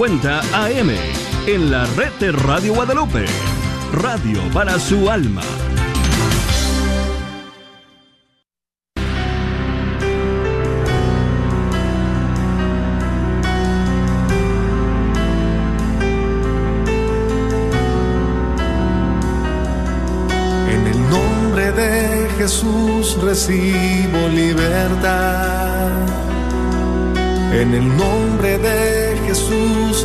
Cuenta AM en la red de Radio Guadalupe. Radio para su alma. En el nombre de Jesús recibo libertad. En el nombre de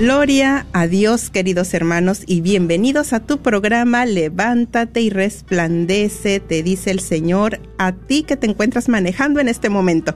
Gloria a Dios, queridos hermanos, y bienvenidos a tu programa Levántate y resplandece, te dice el Señor, a ti que te encuentras manejando en este momento,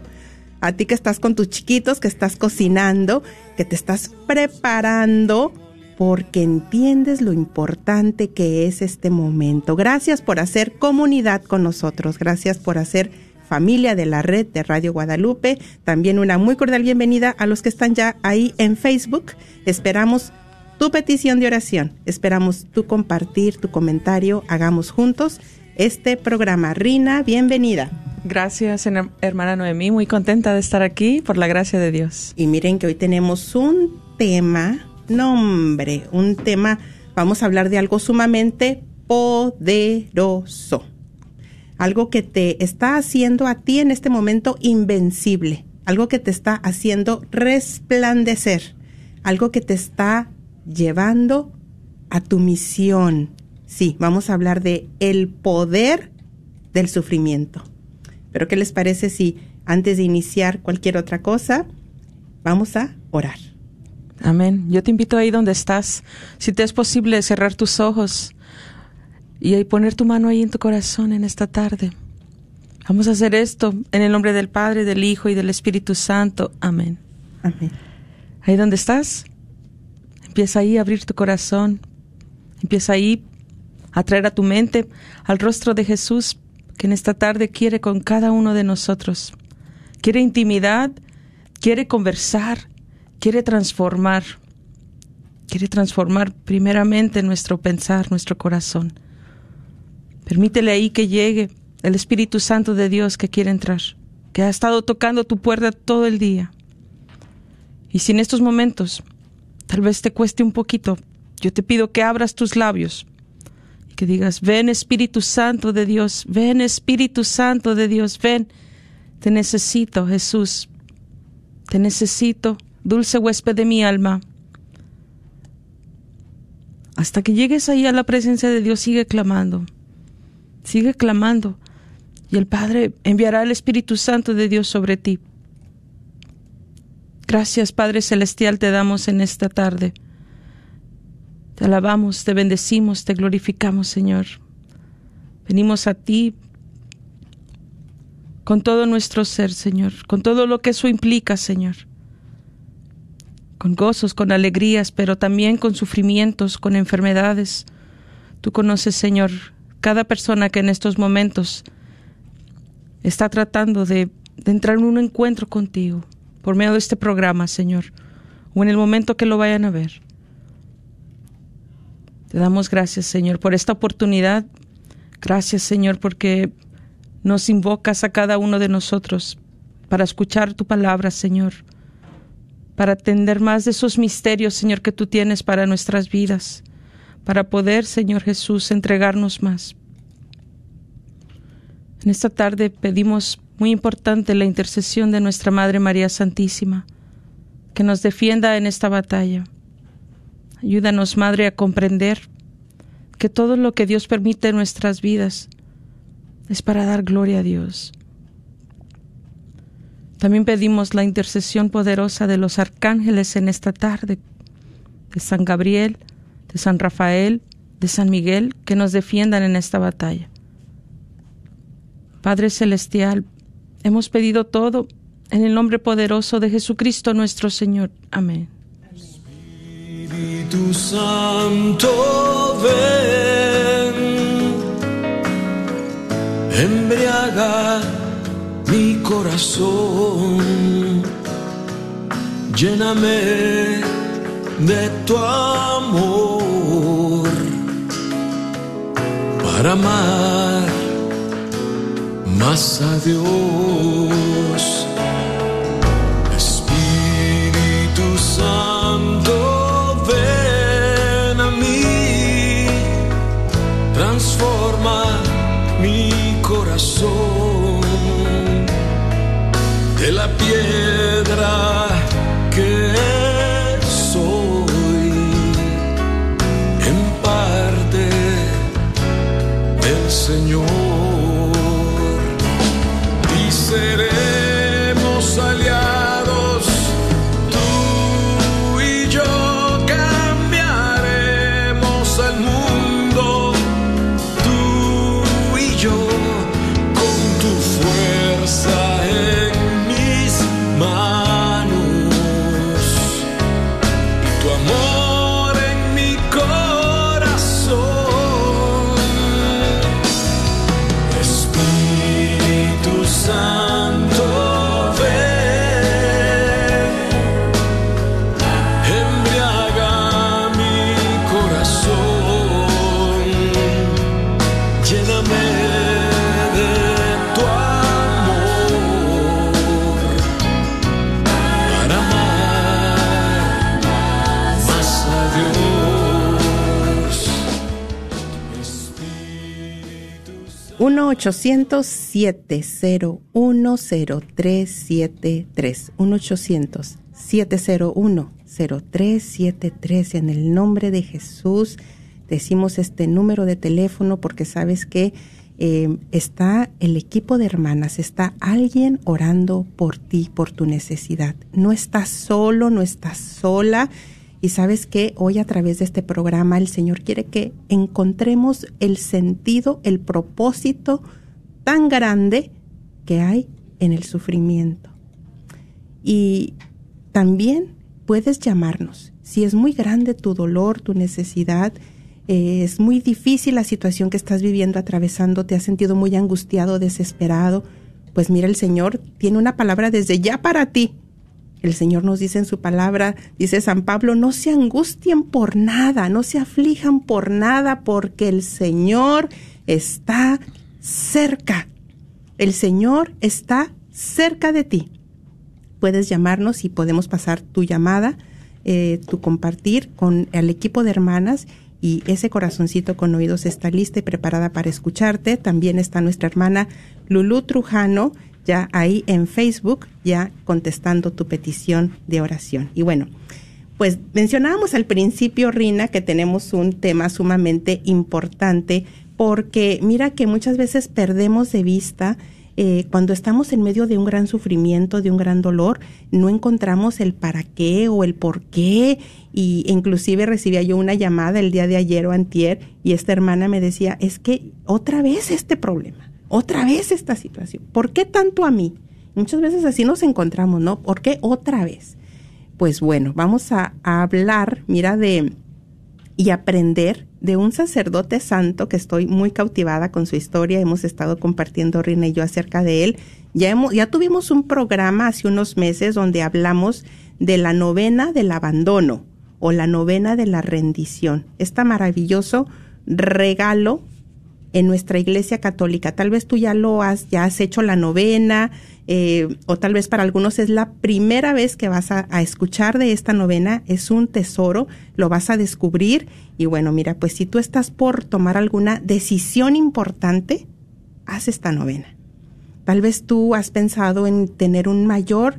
a ti que estás con tus chiquitos, que estás cocinando, que te estás preparando, porque entiendes lo importante que es este momento. Gracias por hacer comunidad con nosotros, gracias por hacer familia de la red de Radio Guadalupe. También una muy cordial bienvenida a los que están ya ahí en Facebook. Esperamos tu petición de oración, esperamos tu compartir, tu comentario. Hagamos juntos este programa. Rina, bienvenida. Gracias, her- hermana Noemí. Muy contenta de estar aquí por la gracia de Dios. Y miren que hoy tenemos un tema, nombre, un tema, vamos a hablar de algo sumamente poderoso. Algo que te está haciendo a ti en este momento invencible. Algo que te está haciendo resplandecer. Algo que te está llevando a tu misión. Sí, vamos a hablar de el poder del sufrimiento. Pero ¿qué les parece si antes de iniciar cualquier otra cosa, vamos a orar? Amén. Yo te invito ahí donde estás, si te es posible, cerrar tus ojos y poner tu mano ahí en tu corazón en esta tarde. Vamos a hacer esto en el nombre del Padre, del Hijo y del Espíritu Santo. Amén. Amén. Ahí donde estás, empieza ahí a abrir tu corazón. Empieza ahí a traer a tu mente al rostro de Jesús que en esta tarde quiere con cada uno de nosotros. Quiere intimidad, quiere conversar, quiere transformar. Quiere transformar primeramente nuestro pensar, nuestro corazón. Permítele ahí que llegue el Espíritu Santo de Dios que quiere entrar, que ha estado tocando tu puerta todo el día. Y si en estos momentos tal vez te cueste un poquito, yo te pido que abras tus labios y que digas, ven Espíritu Santo de Dios, ven Espíritu Santo de Dios, ven, te necesito Jesús, te necesito, dulce huésped de mi alma. Hasta que llegues ahí a la presencia de Dios, sigue clamando, sigue clamando, y el Padre enviará el Espíritu Santo de Dios sobre ti. Gracias, Padre Celestial, te damos en esta tarde. Te alabamos, te bendecimos, te glorificamos, Señor. Venimos a ti con todo nuestro ser, Señor, con todo lo que eso implica, Señor. Con gozos, con alegrías, pero también con sufrimientos, con enfermedades. Tú conoces, Señor, cada persona que en estos momentos está tratando de, entrar en un encuentro contigo por medio de este programa, Señor, o en el momento que lo vayan a ver. Te damos gracias, Señor, por esta oportunidad. Gracias, Señor, porque nos invocas a cada uno de nosotros para escuchar tu palabra, Señor, para atender más de esos misterios, Señor, que tú tienes para nuestras vidas, para poder, Señor Jesús, entregarnos más. En esta tarde pedimos muy importante la intercesión de nuestra Madre María Santísima, que nos defienda en esta batalla. Ayúdanos, Madre, a comprender que todo lo que Dios permite en nuestras vidas es para dar gloria a Dios. También pedimos la intercesión poderosa de los arcángeles en esta tarde, de San Gabriel, de San Rafael, de San Miguel, que nos defiendan en esta batalla. Padre Celestial, hemos pedido todo en el nombre poderoso de Jesucristo nuestro Señor. Amén. Espíritu Santo, ven, embriaga mi corazón, lléname de tu amor para amar más a Dios. 1-800-701-0373. 1-800-701-0373. En el nombre de Jesús decimos este número de teléfono porque sabes que eh, está el equipo de hermanas, está alguien orando por ti, por tu necesidad. No estás solo, no estás sola. Y sabes que hoy a través de este programa el Señor quiere que encontremos el sentido, el propósito tan grande que hay en el sufrimiento. Y también puedes llamarnos. Si es muy grande tu dolor, tu necesidad, eh, es muy difícil la situación que estás viviendo, atravesando, te has sentido muy angustiado, desesperado, pues mira, el Señor tiene una palabra desde ya para ti. El Señor nos dice en su palabra, dice San Pablo, no se angustien por nada, no se aflijan por nada, porque el Señor está cerca. El Señor está cerca de ti. Puedes llamarnos y podemos pasar tu llamada, eh, tu compartir con el equipo de hermanas y ese corazoncito con oídos está lista y preparada para escucharte. También está nuestra hermana Lulú Trujano, ya ahí en Facebook, ya contestando tu petición de oración. Y bueno, pues mencionábamos al principio, Rina, que tenemos un tema sumamente importante porque mira que muchas veces perdemos de vista eh, cuando estamos en medio de un gran sufrimiento, de un gran dolor, no encontramos el para qué o el por qué. Y inclusive recibía yo una llamada el día de ayer o antier y esta hermana me decía, es que otra vez este problema, otra vez esta situación. ¿Por qué tanto a mí? Muchas veces así nos encontramos, ¿no? ¿Por qué otra vez? Pues bueno, vamos a, hablar, mira, de y aprender de un sacerdote santo que estoy muy cautivada con su historia. Hemos estado compartiendo Rina y yo acerca de él. Ya, ya tuvimos un programa hace unos meses donde hablamos de la novena del abandono o la novena de la rendición. Este maravilloso regalo en nuestra iglesia católica. Tal vez tú ya lo has, ya has hecho la novena, eh, o tal vez para algunos es la primera vez que vas a, escuchar de esta novena, es un tesoro, lo vas a descubrir y bueno, mira, pues si tú estás por tomar alguna decisión importante, haz esta novena. Tal vez tú has pensado en tener un mayor,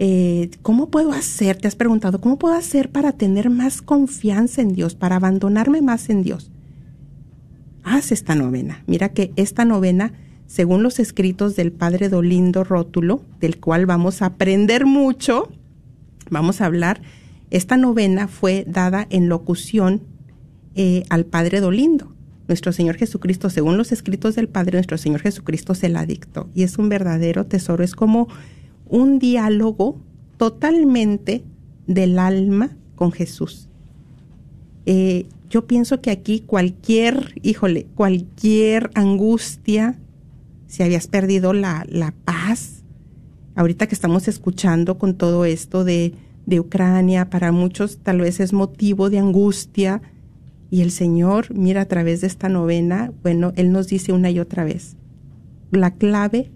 eh, ¿cómo puedo hacer? Te has preguntado, ¿cómo puedo hacer para tener más confianza en Dios, para abandonarme más en Dios? Haz esta novena. Mira que esta novena según los escritos del padre Dolindo Rótulo, del cual vamos a aprender mucho, vamos a hablar, esta novena fue dada en locución eh, al padre Dolindo. Nuestro Señor Jesucristo, según los escritos del Padre, nuestro Señor Jesucristo se la dictó. Y es un verdadero tesoro, es como un diálogo totalmente del alma con Jesús. Eh, yo pienso que aquí cualquier, híjole, cualquier angustia, si habías perdido la, la paz, ahorita que estamos escuchando con todo esto de, de Ucrania, para muchos tal vez es motivo de angustia, y el Señor, mira a través de esta novena, bueno, Él nos dice una y otra vez, la clave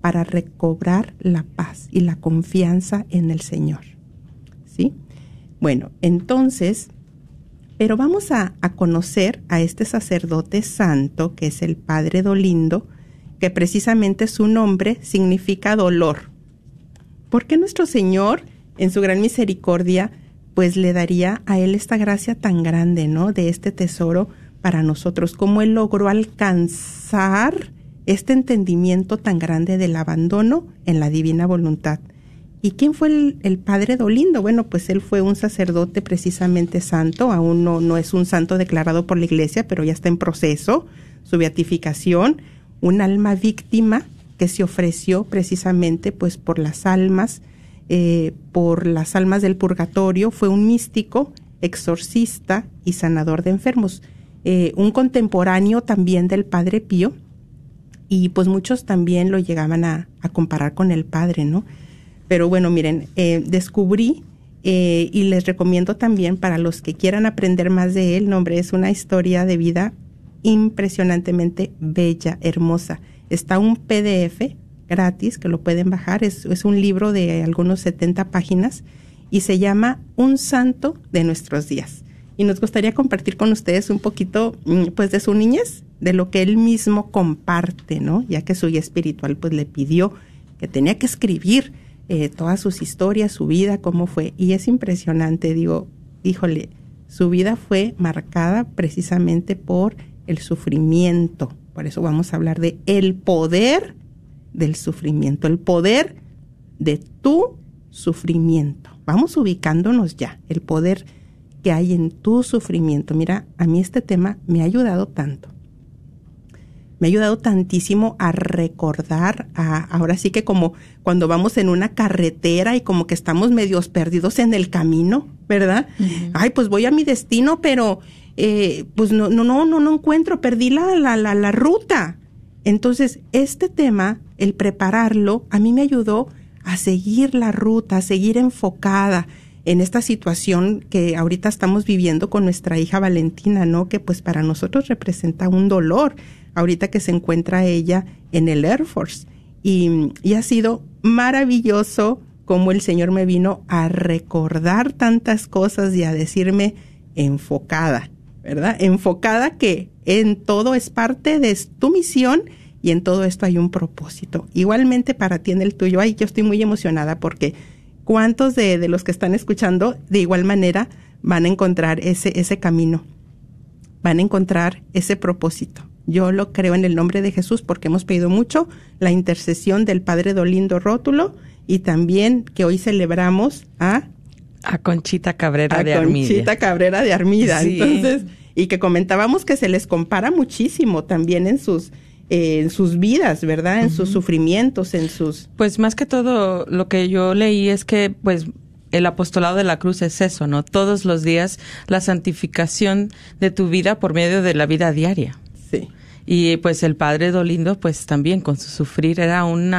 para recobrar la paz y la confianza en el Señor. ¿Sí? Bueno, entonces, pero vamos a, conocer a este sacerdote santo, que es el Padre Dolindo, que precisamente su nombre significa dolor. Porque nuestro Señor, en su gran misericordia, pues le daría a él esta gracia tan grande, ¿no? De este tesoro para nosotros, cómo él logró alcanzar este entendimiento tan grande del abandono en la divina voluntad. ¿Y quién fue el, padre Dolindo? Bueno, pues él fue un sacerdote precisamente santo, aún no, no es un santo declarado por la iglesia, pero ya está en proceso su beatificación, un alma víctima que se ofreció precisamente pues por las almas eh, por las almas del purgatorio, fue un místico, exorcista y sanador de enfermos, eh, un contemporáneo también del Padre Pío, y pues muchos también lo llegaban a, comparar con el Padre, ¿no? Pero bueno, miren, eh, descubrí y les recomiendo también para los que quieran aprender más de él, nombre, es una historia de vida impresionantemente bella, hermosa. Está un PDF gratis que lo pueden bajar. Es, es un libro de algunos 70 páginas y se llama Un santo de nuestros días. Y nos gustaría compartir con ustedes un poquito mm, pues de su niñez, de lo que él mismo comparte, ¿no? Ya que su guía espiritual pues le pidió que tenía que escribir eh, todas sus historias, su vida, cómo fue. Y es impresionante, digo, híjole, su vida fue marcada precisamente por el sufrimiento. Por eso vamos a hablar de el poder del sufrimiento, el poder de tu sufrimiento. Vamos ubicándonos ya, el poder que hay en tu sufrimiento. Mira, a mí este tema me ha ayudado tanto. Me ha ayudado tantísimo a recordar, a, ahora sí que como cuando vamos en una carretera y como que estamos medios perdidos en el camino, ¿verdad? Ay, pues voy a mi destino, pero eh, pues no, no, no, no, no encuentro, perdí la, la, la, la ruta. Entonces, este tema, el prepararlo, a mí me ayudó a seguir la ruta, a seguir enfocada en esta situación que ahorita estamos viviendo con nuestra hija Valentina, ¿no? Que pues para nosotros representa un dolor, ahorita que se encuentra ella en el Air Force. Y, ha sido maravilloso como el Señor me vino a recordar tantas cosas y a decirme enfocada, ¿verdad? Enfocada que en todo es parte de tu misión y en todo esto hay un propósito. Igualmente para ti en el tuyo, ay, yo estoy muy emocionada porque cuántos de, los que están escuchando de igual manera van a encontrar ese camino, van a encontrar ese propósito. Yo lo creo en el nombre de Jesús porque hemos pedido mucho la intercesión del Padre Dolindo Rótulo y también que hoy celebramos a a Conchita Cabrera a de Armida. Conchita Cabrera de Armida. Entonces, y que comentábamos que se les compara muchísimo también en sus en sus vidas, ¿verdad? En sus sufrimientos, en sus Pues más que todo lo que yo leí es que pues el apostolado de la cruz es eso, ¿no? Todos los días la santificación de tu vida por medio de la vida diaria. Sí. Y pues el padre Dolindo pues también con su sufrir era un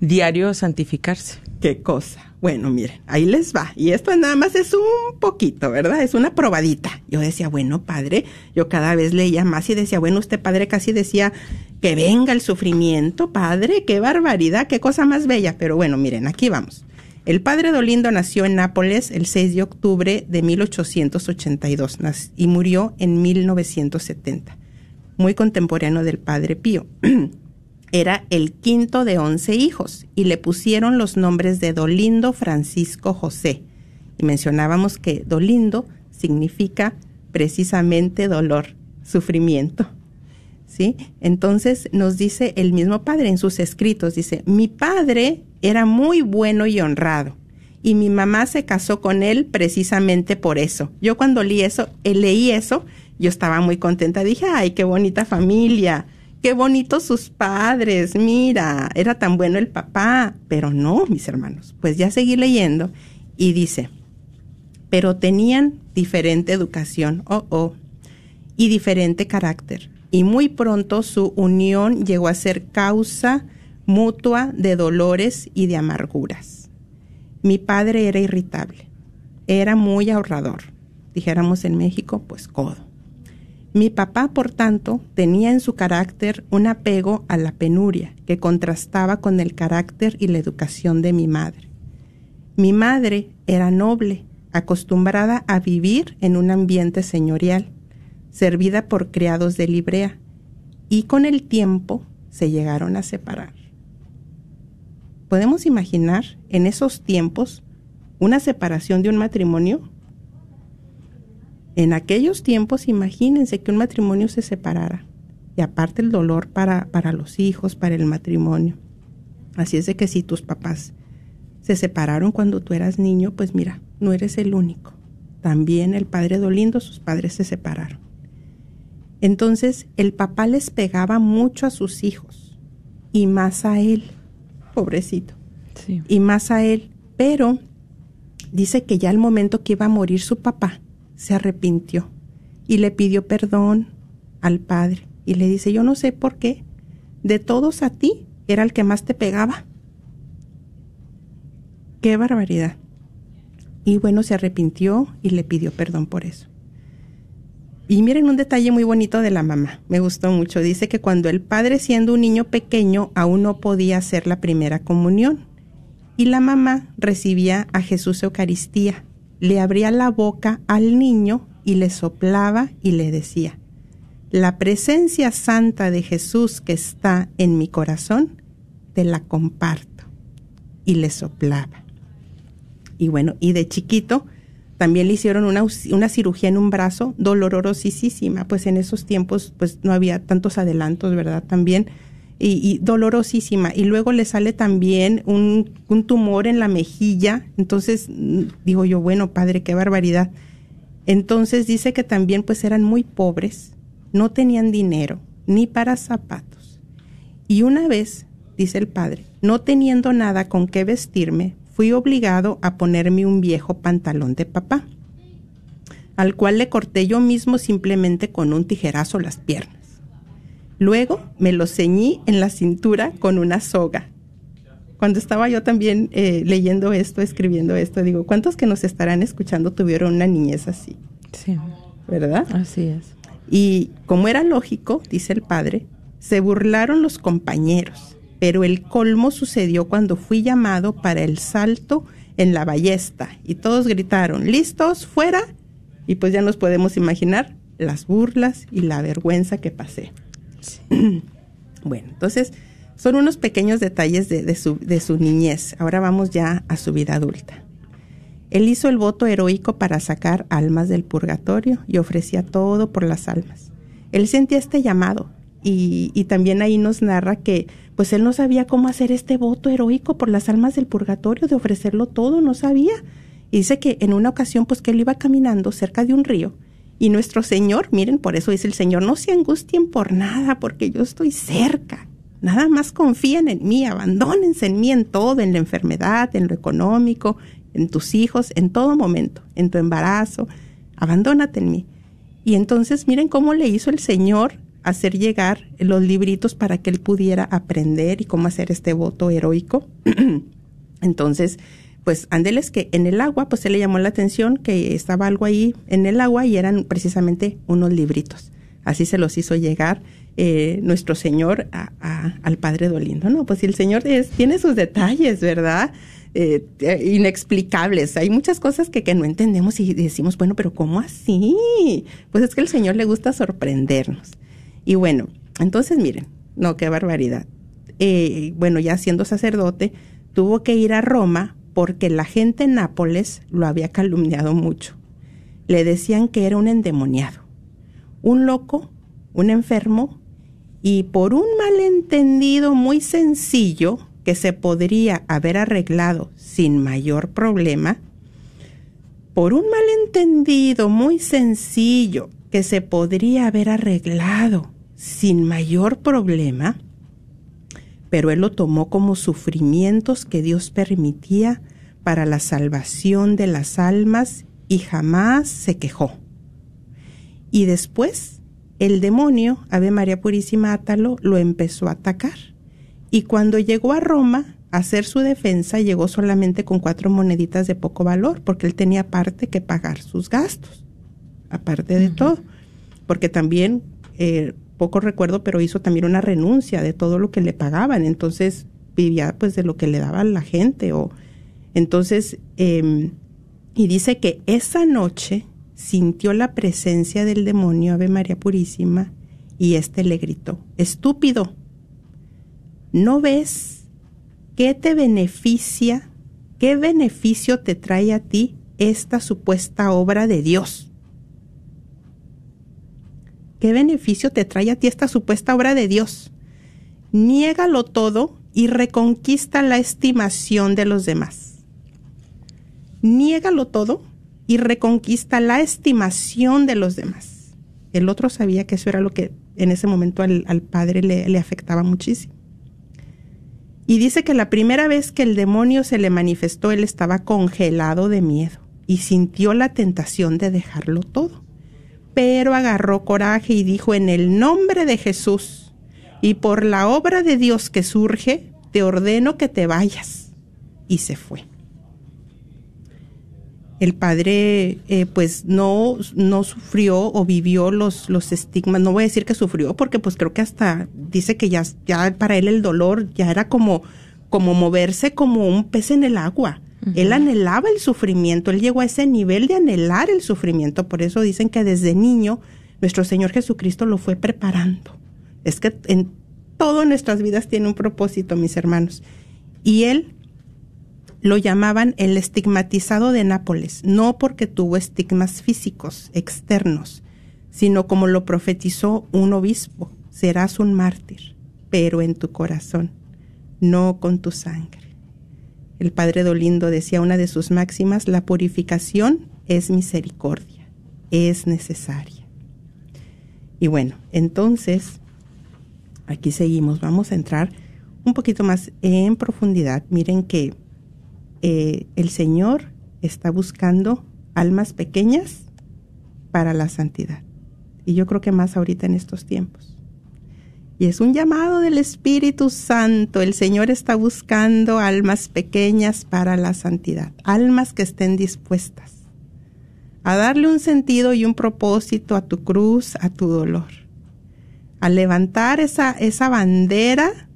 diario santificarse. Qué cosa. Bueno, miren, ahí les va. Y esto nada más es un poquito, ¿verdad? Es una probadita. Yo decía, bueno, padre, yo cada vez leía más y decía, bueno, usted padre casi decía que venga el sufrimiento, padre, qué barbaridad, qué cosa más bella. Pero bueno, miren, aquí vamos. El padre Dolindo nació en Nápoles el 6 de octubre de 1882 y murió en 1970. Muy contemporáneo del padre Pío. Era el quinto de once hijos y le pusieron los nombres de Dolindo Francisco José. Y mencionábamos que Dolindo significa precisamente dolor, sufrimiento. ¿sí? Entonces nos dice el mismo padre en sus escritos, dice, mi padre era muy bueno y honrado y mi mamá se casó con él precisamente por eso. Yo cuando leí eso, eh, leí eso, yo estaba muy contenta, dije, ay, qué bonita familia, qué bonitos sus padres, mira, era tan bueno el papá, pero no, mis hermanos, pues ya seguí leyendo y dice, pero tenían diferente educación, oh, oh, y diferente carácter y muy pronto su unión llegó a ser causa mutua de dolores y de amarguras. Mi padre era irritable, era muy ahorrador, dijéramos en México, pues codo. Mi papá, por tanto, tenía en su carácter un apego a la penuria que contrastaba con el carácter y la educación de mi madre. Mi madre era noble, acostumbrada a vivir en un ambiente señorial servida por criados de Librea, y con el tiempo se llegaron a separar. ¿Podemos imaginar en esos tiempos una separación de un matrimonio? En aquellos tiempos, imagínense que un matrimonio se separara. Y aparte el dolor para, para los hijos, para el matrimonio. Así es de que si tus papás se separaron cuando tú eras niño, pues mira, no eres el único. También el padre Dolindo, sus padres se separaron. Entonces el papá les pegaba mucho a sus hijos y más a él, pobrecito, y más a él. Pero dice que ya al momento que iba a morir su papá, se arrepintió y le pidió perdón al padre y le dice, yo no sé por qué, de todos a ti era el que más te pegaba. Qué barbaridad. Y bueno, se arrepintió y le pidió perdón por eso. Y miren un detalle muy bonito de la mamá, me gustó mucho. Dice que cuando el padre siendo un niño pequeño aún no podía hacer la primera comunión y la mamá recibía a Jesús Eucaristía, le abría la boca al niño y le soplaba y le decía, la presencia santa de Jesús que está en mi corazón, te la comparto. Y le soplaba. Y bueno, y de chiquito, también le hicieron una, una cirugía en un brazo dolorosísima, pues en esos tiempos pues no había tantos adelantos, ¿verdad? También, y, dolorosísima. Y luego le sale también un, un, tumor en la mejilla. Entonces, mm, digo yo, bueno, padre, qué barbaridad. Entonces dice que también pues eran muy pobres, no tenían dinero, ni para zapatos. Y una vez, dice el padre, no teniendo nada con qué vestirme, fui obligado a ponerme un viejo pantalón de papá, al cual le corté yo mismo simplemente con un tijerazo las piernas. Luego me lo ceñí en la cintura con una soga. Cuando estaba yo también eh, leyendo esto, escribiendo esto, digo, ¿cuántos que nos estarán escuchando tuvieron una niñez así? Sí. ¿Verdad? Así es. Y como era lógico, dice el padre, se burlaron los compañeros pero el colmo sucedió cuando fui llamado para el salto en la ballesta y todos gritaron, ¿listos? ¿Fuera? Y pues ya nos podemos imaginar las burlas y la vergüenza que pasé. bueno, entonces son unos pequeños detalles de, su, niñez. Ahora vamos ya a su vida adulta. Él hizo el voto heroico para sacar almas del purgatorio y ofrecía todo por las almas. Él sentía este llamado y, y también ahí nos narra que pues él no sabía cómo hacer este voto heroico por las almas del purgatorio, de ofrecerlo todo, no sabía. Y dice que en una ocasión, pues que él iba caminando cerca de un río y nuestro Señor, miren, por eso dice el Señor, no se angustien por nada, porque yo estoy cerca. Nada más confíen en mí, abandónense en mí en todo, en la enfermedad, en lo económico, en tus hijos, en todo momento, en tu embarazo, abandónate en mí. Y entonces miren cómo le hizo el Señor hacer llegar los libritos para que él pudiera aprender y cómo hacer este voto heroico. Entonces, pues ándeles que en el agua, pues se le llamó la atención que estaba algo ahí en el agua y eran precisamente unos libritos. Así se los hizo llegar eh, nuestro Señor al Padre Dolindo. No, pues el Señor tiene sus detalles, ¿verdad? Eh, eh, inexplicables. Hay muchas cosas que, que no entendemos y decimos, bueno, pero ¿cómo así? Pues es que el Señor le gusta sorprendernos. Y bueno, entonces miren, no, qué barbaridad. Eh, bueno, ya siendo sacerdote, tuvo que ir a Roma porque la gente en Nápoles lo había calumniado mucho. Le decían que era un endemoniado, un loco, un enfermo Y por un malentendido muy sencillo que se podría haber arreglado sin mayor problema, por un malentendido muy sencillo que se podría haber arreglado sin mayor problema, pero él lo tomó como sufrimientos que Dios permitía para la salvación de las almas y jamás se quejó. Y después el demonio, Ave María Purísima Átalo, lo empezó a atacar. Y cuando llegó a Roma a hacer su defensa, llegó solamente con cuatro moneditas de poco valor, porque él tenía aparte que pagar sus gastos, aparte de todo. Porque también eh, poco recuerdo, pero hizo también una renuncia de todo lo que le pagaban, entonces vivía pues de lo que le daba la gente o entonces em, y dice que esa noche sintió la presencia del demonio Ave María Purísima y éste le gritó, estúpido, ¿no ves qué te beneficia, qué beneficio te trae a ti esta supuesta obra de Dios? ¿Qué beneficio te trae a ti esta supuesta obra de Dios? Niégalo todo y reconquista la estimación de los demás. Niégalo todo y reconquista la estimación de los demás. El otro sabía que eso era lo que en ese momento al, padre le, afectaba muchísimo. Y dice que la primera vez que el demonio se le manifestó, él estaba congelado de miedo y sintió la tentación de dejarlo todo pero agarró coraje y dijo, en el nombre de Jesús y por la obra de Dios que surge, te ordeno que te vayas. Y se fue. El padre eh, pues no, no sufrió o vivió los, los estigmas, no voy a decir que sufrió porque pues creo que hasta dice que ya, ya para él el dolor ya era como, como moverse como un pez en el agua él anhelaba el sufrimiento, él llegó a ese nivel de anhelar el sufrimiento, por eso dicen que desde niño nuestro Señor Jesucristo lo fue preparando. Es que en todas nuestras vidas tiene un propósito, mis hermanos. Y él lo llamaban el estigmatizado de Nápoles, no porque tuvo estigmas físicos externos, sino como lo profetizó un obispo, serás un mártir, pero en tu corazón, no con tu sangre. El padre Dolindo decía una de sus máximas, la purificación es misericordia, es necesaria. Y bueno, entonces, aquí seguimos, vamos a entrar un poquito más en profundidad. Miren que eh, el Señor está buscando almas pequeñas para la santidad. Y yo creo que más ahorita en estos tiempos. Y es un llamado del Espíritu Santo. El Señor está buscando almas pequeñas para la santidad, almas que estén dispuestas a darle un sentido y un propósito a tu cruz, a tu dolor, a levantar esa, esa bandera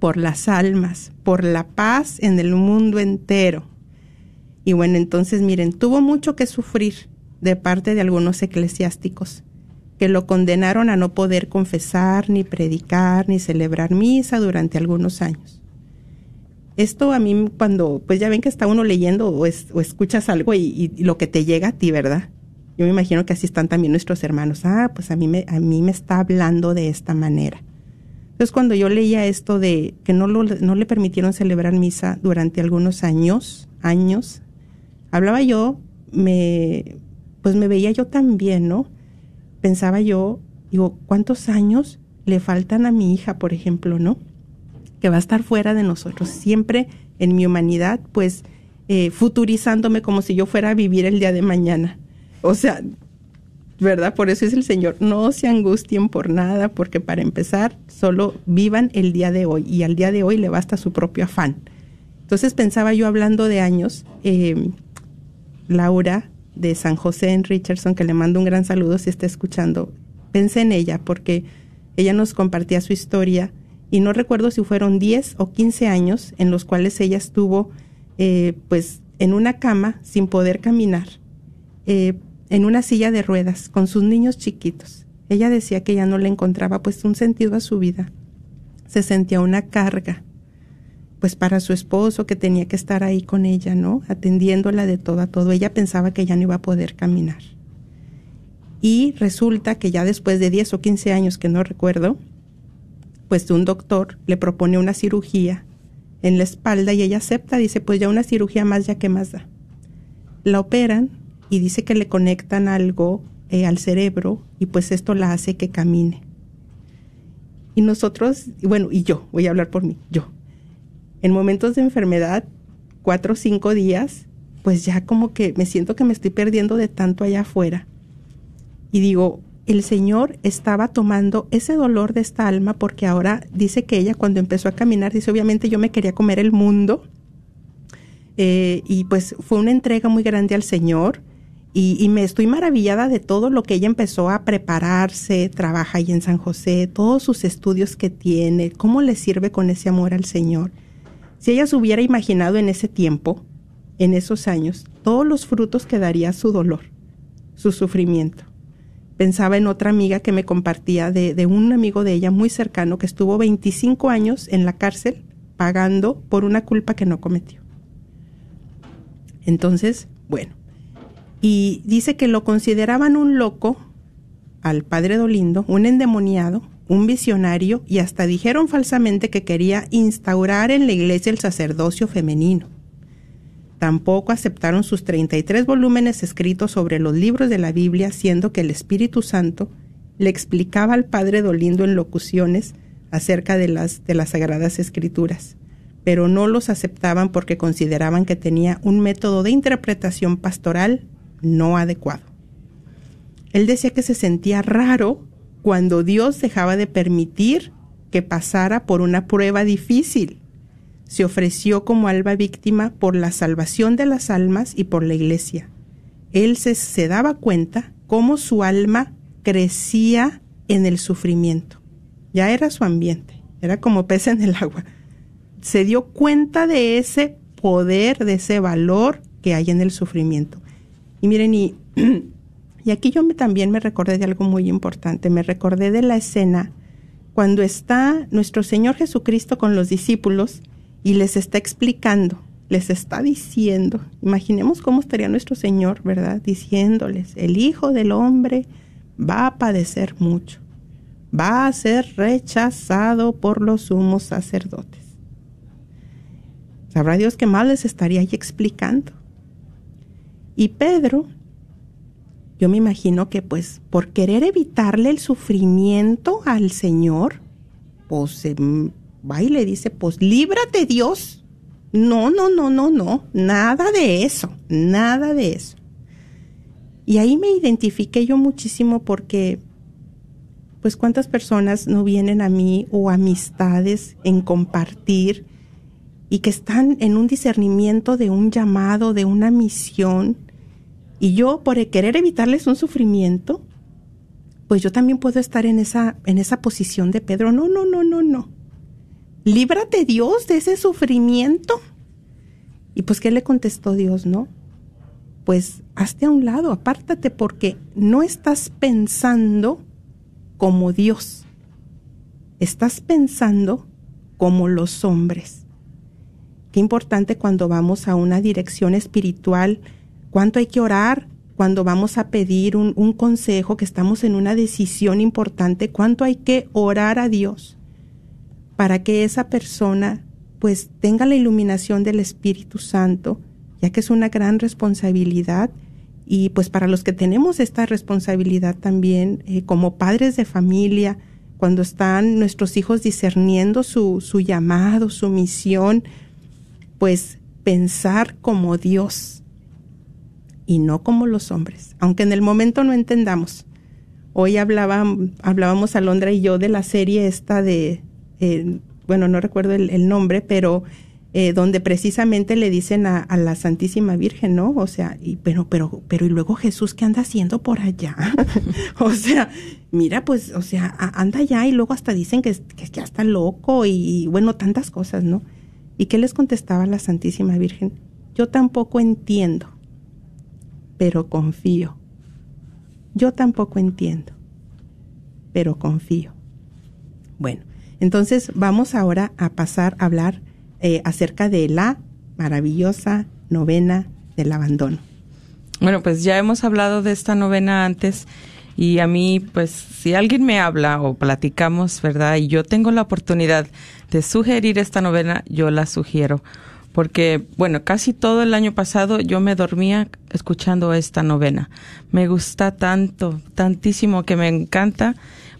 por las almas, por la paz en el mundo entero. Y bueno, entonces miren, tuvo mucho que sufrir de parte de algunos eclesiásticos que lo condenaron a no poder confesar, ni predicar, ni celebrar misa durante algunos años. Esto a mí cuando, pues ya ven que está uno leyendo o, escuchas algo y, lo que te llega a ti, ¿verdad? Yo me imagino que así están también nuestros hermanos. Ah, pues a mí me, a mí me está hablando de esta manera. Entonces cuando yo leía esto de que no, no le permitieron celebrar misa durante algunos años, años, hablaba yo, me, pues me veía yo también, ¿no? Pensaba yo, digo, ¿cuántos años le faltan a mi hija, por ejemplo, no? Que va a estar fuera de nosotros, siempre en mi humanidad, pues eh, futurizándome como si yo fuera a vivir el día de mañana. O sea, ¿verdad? Por eso es el Señor, no se angustien por nada, porque para empezar, solo vivan el día de hoy y al día de hoy le basta su propio afán. Entonces pensaba yo hablando de años, eh, Laura de San José en Richardson, que le mando un gran saludo si está escuchando. Pensé en ella porque ella nos compartía su historia y no recuerdo si fueron 10 o 15 años en los cuales ella estuvo eh, pues en una cama sin poder caminar, eh, en una silla de ruedas con sus niños chiquitos. Ella decía que ya no le encontraba pues un sentido a su vida. Se sentía una carga pues para su esposo que tenía que estar ahí con ella, ¿no? Atendiéndola de todo a todo. Ella pensaba que ya no iba a poder caminar. Y resulta que ya después de 10 o 15 años, que no recuerdo, pues un doctor le propone una cirugía en la espalda y ella acepta, dice, pues ya una cirugía más, ya que más da. La operan y dice que le conectan algo eh, al cerebro y pues esto la hace que camine. Y nosotros, bueno, y yo, voy a hablar por mí, yo. En momentos de enfermedad, cuatro o cinco días, pues ya como que me siento que me estoy perdiendo de tanto allá afuera. Y digo, el Señor estaba tomando ese dolor de esta alma porque ahora dice que ella cuando empezó a caminar, dice, obviamente yo me quería comer el mundo. Eh, y pues fue una entrega muy grande al Señor. Y, me estoy maravillada de todo lo que ella empezó a prepararse, trabaja ahí en San José, todos sus estudios que tiene, cómo le sirve con ese amor al Señor. Si ella se hubiera imaginado en ese tiempo, en esos años, todos los frutos que daría su dolor, su sufrimiento. Pensaba en otra amiga que me compartía de, de un amigo de ella muy cercano que estuvo 25 años en la cárcel pagando por una culpa que no cometió. Entonces, bueno, y dice que lo consideraban un loco al padre Dolindo, un endemoniado, un visionario y hasta dijeron falsamente que quería instaurar en la iglesia el sacerdocio femenino. Tampoco aceptaron sus 33 volúmenes escritos sobre los libros de la Biblia, siendo que el Espíritu Santo le explicaba al padre Dolindo en locuciones acerca de las, de las Sagradas Escrituras, pero no los aceptaban porque consideraban que tenía un método de interpretación pastoral no adecuado. Él decía que se sentía raro cuando Dios dejaba de permitir que pasara por una prueba difícil. Se ofreció como alba víctima por la salvación de las almas y por la iglesia. Él se, se daba cuenta cómo su alma crecía en el sufrimiento. Ya era su ambiente, era como pez en el agua. Se dio cuenta de ese poder, de ese valor que hay en el sufrimiento. Y miren, y, y aquí yo me, también me recordé de algo muy importante, me recordé de la escena cuando está nuestro Señor Jesucristo con los discípulos y les está explicando, les está diciendo, imaginemos cómo estaría nuestro Señor, ¿verdad? Diciéndoles, el Hijo del Hombre va a padecer mucho, va a ser rechazado por los sumos sacerdotes. Sabrá Dios qué más les estaría ahí explicando. Y Pedro, yo me imagino que pues por querer evitarle el sufrimiento al Señor, pues va y le dice, pues líbrate Dios. No, no, no, no, no, nada de eso, nada de eso. Y ahí me identifiqué yo muchísimo porque, pues cuántas personas no vienen a mí o amistades en compartir y que están en un discernimiento de un llamado, de una misión, y yo, por querer evitarles un sufrimiento, pues yo también puedo estar en esa, en esa posición de Pedro. No, no, no, no, no. Líbrate Dios de ese sufrimiento. Y pues, ¿qué le contestó Dios, no? Pues hazte a un lado, apártate porque no estás pensando como Dios. Estás pensando como los hombres. Qué importante cuando vamos a una dirección espiritual cuánto hay que orar cuando vamos a pedir un, consejo, que estamos en una decisión importante, cuánto hay que orar a Dios para que esa persona pues tenga la iluminación del Espíritu Santo, ya que es una gran responsabilidad y pues para los que tenemos esta responsabilidad también eh, como padres de familia, cuando están nuestros hijos discerniendo su, su llamado, su misión, pues pensar como Dios, y no como los hombres, aunque en el momento no entendamos. Hoy hablábamos Alondra y yo de la serie esta de, eh, bueno, no recuerdo el, nombre, pero eh, donde precisamente le dicen a, la Santísima Virgen, ¿no? O sea, y, pero, pero, pero, y luego Jesús, ¿qué anda haciendo por allá? o sea, mira, pues, o sea, anda allá y luego hasta dicen que, que ya está loco y, bueno, tantas cosas, ¿no? ¿Y qué les contestaba la Santísima Virgen? Yo tampoco entiendo pero confío. Yo tampoco entiendo, pero confío. Bueno, entonces vamos ahora a pasar a hablar eh, acerca de la maravillosa novena del abandono. Bueno, pues ya hemos hablado de esta novena antes Y a mí, pues, si alguien me habla o platicamos, ¿verdad? Y yo tengo la oportunidad de sugerir esta novena, yo la sugiero. Porque, bueno, casi todo el año pasado yo me dormía escuchando esta novena. Me gusta tanto, tantísimo que me encanta.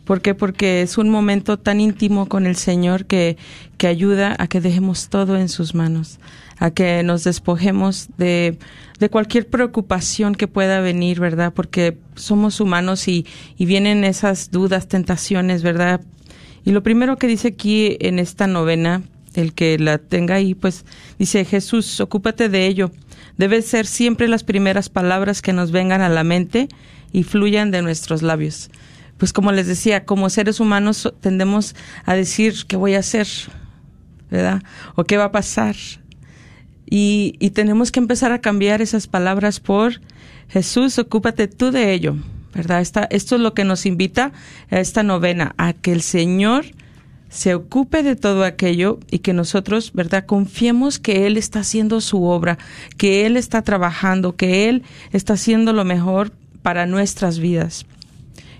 ¿Por qué? Porque es un momento tan íntimo con el Señor que, que ayuda a que dejemos todo en sus manos, a que nos despojemos de, de cualquier preocupación que pueda venir, ¿verdad? Porque somos humanos y, y vienen esas dudas, tentaciones, ¿verdad? Y lo primero que dice aquí en esta novena, el que la tenga ahí, pues dice, Jesús, ocúpate de ello. Debe ser siempre las primeras palabras que nos vengan a la mente y fluyan de nuestros labios. Pues como les decía, como seres humanos tendemos a decir qué voy a hacer, ¿verdad? O qué va a pasar. Y, y tenemos que empezar a cambiar esas palabras por Jesús, ocúpate tú de ello, ¿verdad? Esto es lo que nos invita a esta novena, a que el Señor se ocupe de todo aquello y que nosotros, ¿verdad?, confiemos que Él está haciendo su obra, que Él está trabajando, que Él está haciendo lo mejor para nuestras vidas.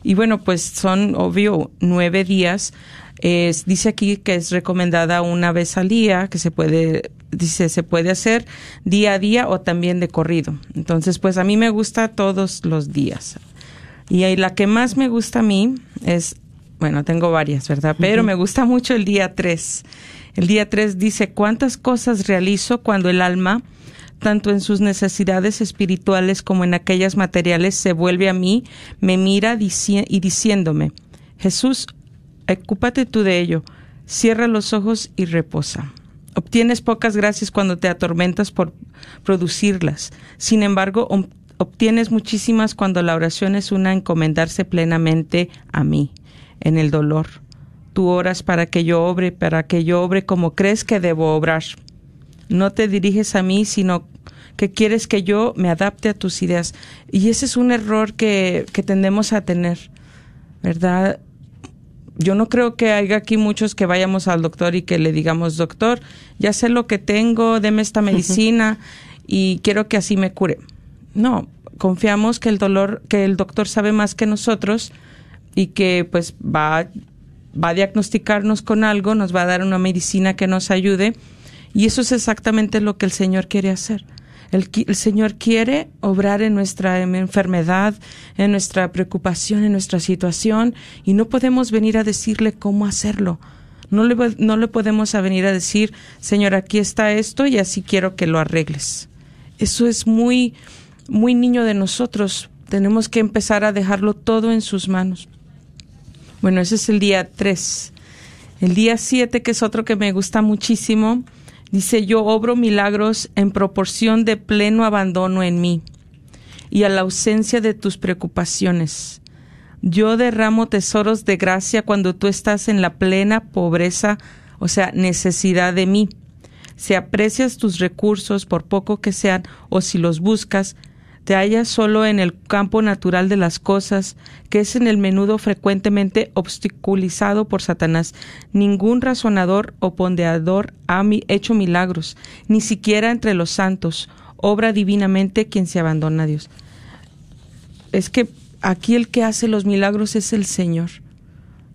Y bueno, pues son, obvio, nueve días. Es, dice aquí que es recomendada una vez al día, que se puede, dice, se puede hacer día a día o también de corrido. Entonces, pues a mí me gusta todos los días. Y la que más me gusta a mí es bueno, tengo varias, ¿verdad? Pero me gusta mucho el día 3. El día 3 dice, ¿cuántas cosas realizo cuando el alma, tanto en sus necesidades espirituales como en aquellas materiales, se vuelve a mí, me mira y diciéndome, Jesús, ocúpate tú de ello, cierra los ojos y reposa. Obtienes pocas gracias cuando te atormentas por producirlas. Sin embargo, obtienes muchísimas cuando la oración es una encomendarse plenamente a mí en el dolor. Tú oras para que yo obre, para que yo obre como crees que debo obrar. No te diriges a mí, sino que quieres que yo me adapte a tus ideas. Y ese es un error que, que tendemos a tener, ¿verdad? Yo no creo que haya aquí muchos que vayamos al doctor y que le digamos, doctor, ya sé lo que tengo, deme esta medicina y quiero que así me cure. No, confiamos que el dolor, que el doctor sabe más que nosotros y que pues va, va a diagnosticarnos con algo, nos va a dar una medicina que nos ayude y eso es exactamente lo que el Señor quiere hacer. El, Señor quiere obrar en nuestra enfermedad, en nuestra preocupación, en nuestra situación, y no podemos venir a decirle cómo hacerlo. No le, no le podemos venir a decir, Señor, aquí está esto y así quiero que lo arregles. Eso es muy, muy niño de nosotros. Tenemos que empezar a dejarlo todo en sus manos. Bueno, ese es el día 3. El día 7, que es otro que me gusta muchísimo, dice, yo obro milagros en proporción de pleno abandono en mí y a la ausencia de tus preocupaciones. Yo derramo tesoros de gracia cuando tú estás en la plena pobreza, o sea, necesidad de mí. Si aprecias tus recursos, por poco que sean, o si los buscas, te hallas solo en el campo natural de las cosas, que es en el menudo frecuentemente obstaculizado por Satanás. Ningún razonador o pondeador ha hecho milagros, ni siquiera entre los santos, obra divinamente quien se abandona a Dios. Es que aquí el que hace los milagros es el Señor.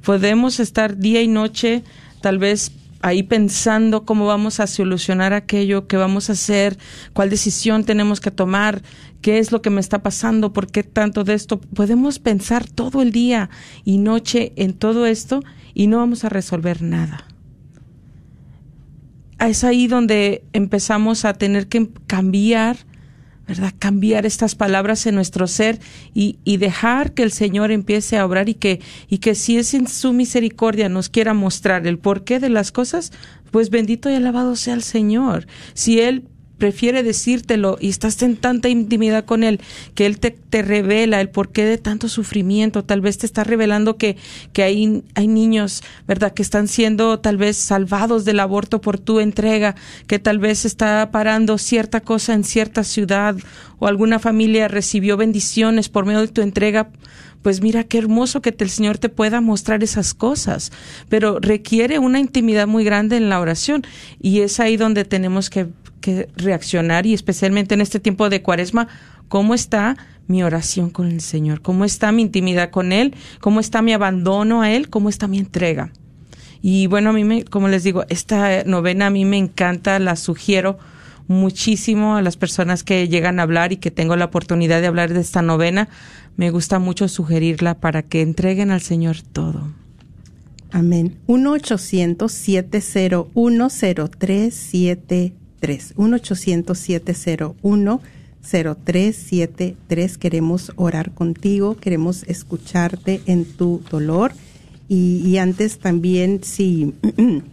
Podemos estar día y noche, tal vez ahí pensando cómo vamos a solucionar aquello, qué vamos a hacer, cuál decisión tenemos que tomar, qué es lo que me está pasando, por qué tanto de esto. Podemos pensar todo el día y noche en todo esto y no vamos a resolver nada. Es ahí donde empezamos a tener que cambiar ¿verdad? Cambiar estas palabras en nuestro ser y, y, dejar que el Señor empiece a obrar y que, y que si es en su misericordia nos quiera mostrar el porqué de las cosas, pues bendito y alabado sea el Señor. Si Él prefiere decírtelo y estás en tanta intimidad con Él que Él te, te, revela el porqué de tanto sufrimiento. Tal vez te está revelando que, que hay, hay niños, ¿verdad?, que están siendo tal vez salvados del aborto por tu entrega, que tal vez está parando cierta cosa en cierta ciudad o alguna familia recibió bendiciones por medio de tu entrega pues mira qué hermoso que el Señor te pueda mostrar esas cosas, pero requiere una intimidad muy grande en la oración y es ahí donde tenemos que que reaccionar y especialmente en este tiempo de cuaresma, cómo está mi oración con el Señor, cómo está mi intimidad con Él, cómo está mi abandono a Él, cómo está mi entrega. Y bueno, a mí, me, como les digo, esta novena a mí me encanta, la sugiero muchísimo a las personas que llegan a hablar y que tengo la oportunidad de hablar de esta novena. Me gusta mucho sugerirla para que entreguen al Señor todo. Amén. 1-800-701-0373. 1-800-701-0373. Queremos orar contigo, queremos escucharte en tu dolor. Y, antes también, si,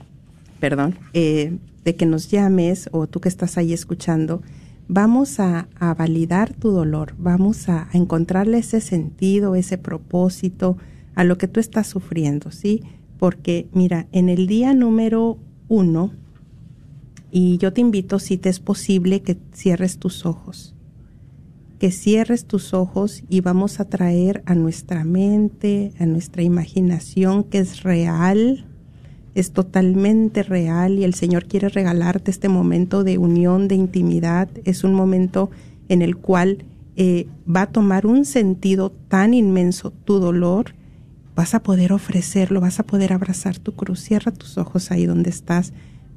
perdón, eh, de que nos llames o tú que estás ahí escuchando, vamos a, validar tu dolor, vamos a, encontrarle ese sentido, ese propósito a lo que tú estás sufriendo, ¿sí? Porque mira, en el día número uno, y yo te invito, si te es posible, que cierres tus ojos, que cierres tus ojos y vamos a traer a nuestra mente, a nuestra imaginación que es real, es totalmente real y el Señor quiere regalarte este momento de unión, de intimidad. Es un momento en el cual eh, va a tomar un sentido tan inmenso tu dolor. Vas a poder ofrecerlo, vas a poder abrazar tu cruz. Cierra tus ojos ahí donde estás.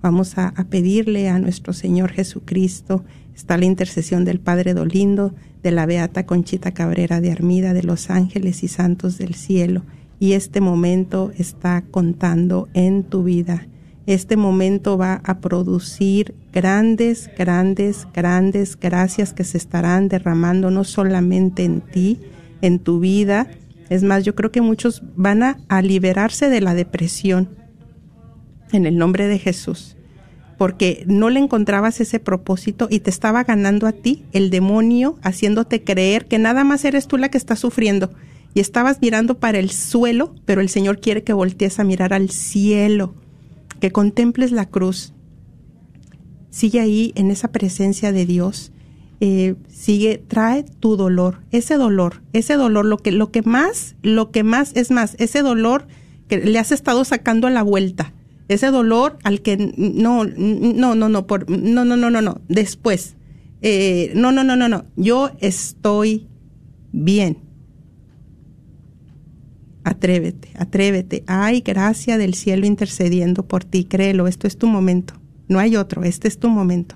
Vamos a, pedirle a nuestro Señor Jesucristo. Está la intercesión del Padre Dolindo, de la Beata Conchita Cabrera de Armida, de los ángeles y santos del cielo y este momento está contando en tu vida. Este momento va a producir grandes, grandes, grandes gracias que se estarán derramando no solamente en ti, en tu vida. Es más, yo creo que muchos van a, liberarse de la depresión en el nombre de Jesús, porque no le encontrabas ese propósito y te estaba ganando a ti el demonio, haciéndote creer que nada más eres tú la que está sufriendo y estabas mirando para el suelo, pero el Señor quiere que voltees a mirar al cielo, que contemples la cruz. Sigue ahí en esa presencia de Dios. Eh, sigue, trae tu dolor, ese dolor, ese dolor, lo que, lo que más, lo que más, es más, ese dolor que le has estado sacando a la vuelta, ese dolor al que no, no, no, no, por, no, no, no, no, no, después, eh, no, no, no, no, no, yo estoy bien, Atrévete, atrévete. Hay gracia del cielo intercediendo por ti, créelo, esto es tu momento. No hay otro, este es tu momento.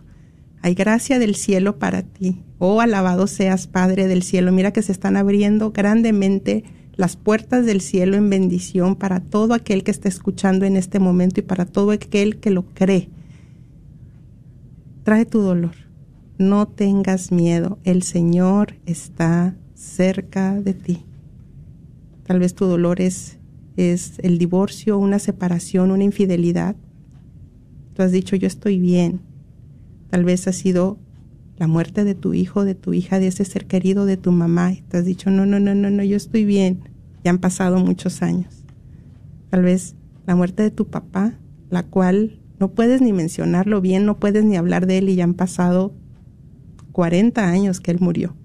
Hay gracia del cielo para ti. Oh, alabado seas, Padre del cielo. Mira que se están abriendo grandemente las puertas del cielo en bendición para todo aquel que está escuchando en este momento y para todo aquel que lo cree. Trae tu dolor. No tengas miedo. El Señor está cerca de ti. Tal vez tu dolor es, es el divorcio, una separación, una infidelidad. Tú has dicho, yo estoy bien. Tal vez ha sido la muerte de tu hijo, de tu hija, de ese ser querido, de tu mamá. Y te has dicho, no, no, no, no, no, yo estoy bien. Ya han pasado muchos años. Tal vez la muerte de tu papá, la cual no puedes ni mencionarlo bien, no puedes ni hablar de él y ya han pasado 40 años que él murió.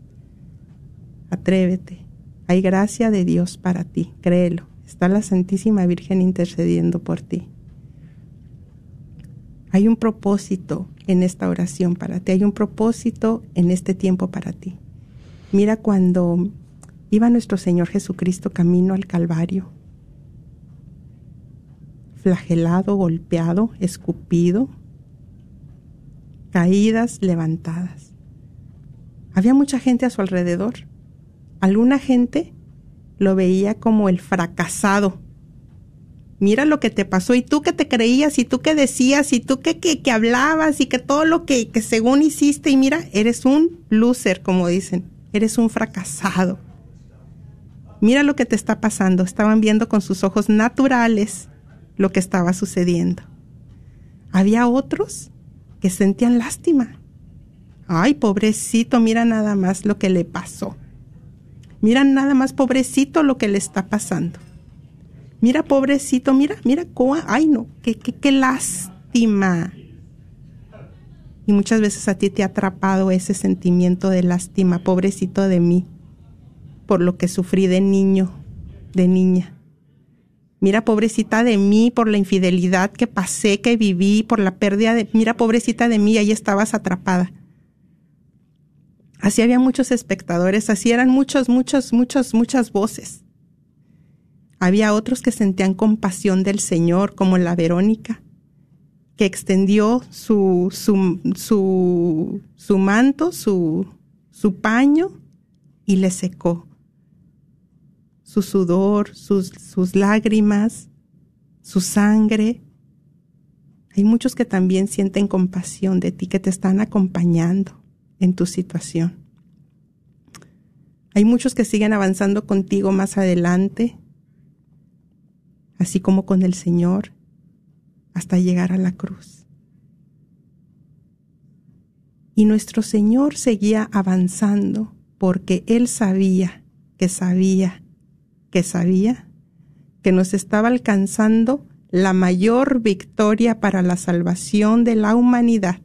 Atrévete, hay gracia de Dios para ti, créelo. Está la Santísima Virgen intercediendo por ti. Hay un propósito en esta oración para ti, hay un propósito en este tiempo para ti. Mira cuando iba nuestro Señor Jesucristo camino al Calvario, flagelado, golpeado, escupido, caídas, levantadas. Había mucha gente a su alrededor alguna gente lo veía como el fracasado. Mira lo que te pasó y tú que te creías y tú que decías y tú que, que, hablabas y que todo lo que, que según hiciste y mira, eres un loser, como dicen, eres un fracasado. Mira lo que te está pasando. Estaban viendo con sus ojos naturales lo que estaba sucediendo. Había otros que sentían lástima. Ay, pobrecito, mira nada más lo que le pasó. Mira nada más pobrecito lo que le está pasando. Mira pobrecito, mira, mira, cómo, ay no, qué, qué, qué lástima. Y muchas veces a ti te ha atrapado ese sentimiento de lástima, pobrecito de mí, por lo que sufrí de niño, de niña. Mira, pobrecita de mí por la infidelidad que pasé, que viví, por la pérdida de... Mira, pobrecita de mí, ahí estabas atrapada Así había muchos espectadores, así eran muchos, muchos, muchos, muchas voces. Había otros que sentían compasión del Señor, como la Verónica, que extendió su, su, su, manto, su, su paño, y le secó su sudor, sus, sus lágrimas, su sangre. Hay muchos que también sienten compasión de ti, que te están acompañando en tu situación. Hay muchos que siguen avanzando contigo más adelante, así como con el Señor, hasta llegar a la cruz. Y nuestro Señor seguía avanzando porque Él sabía que sabía que sabía que nos estaba alcanzando la mayor victoria para la salvación de la humanidad.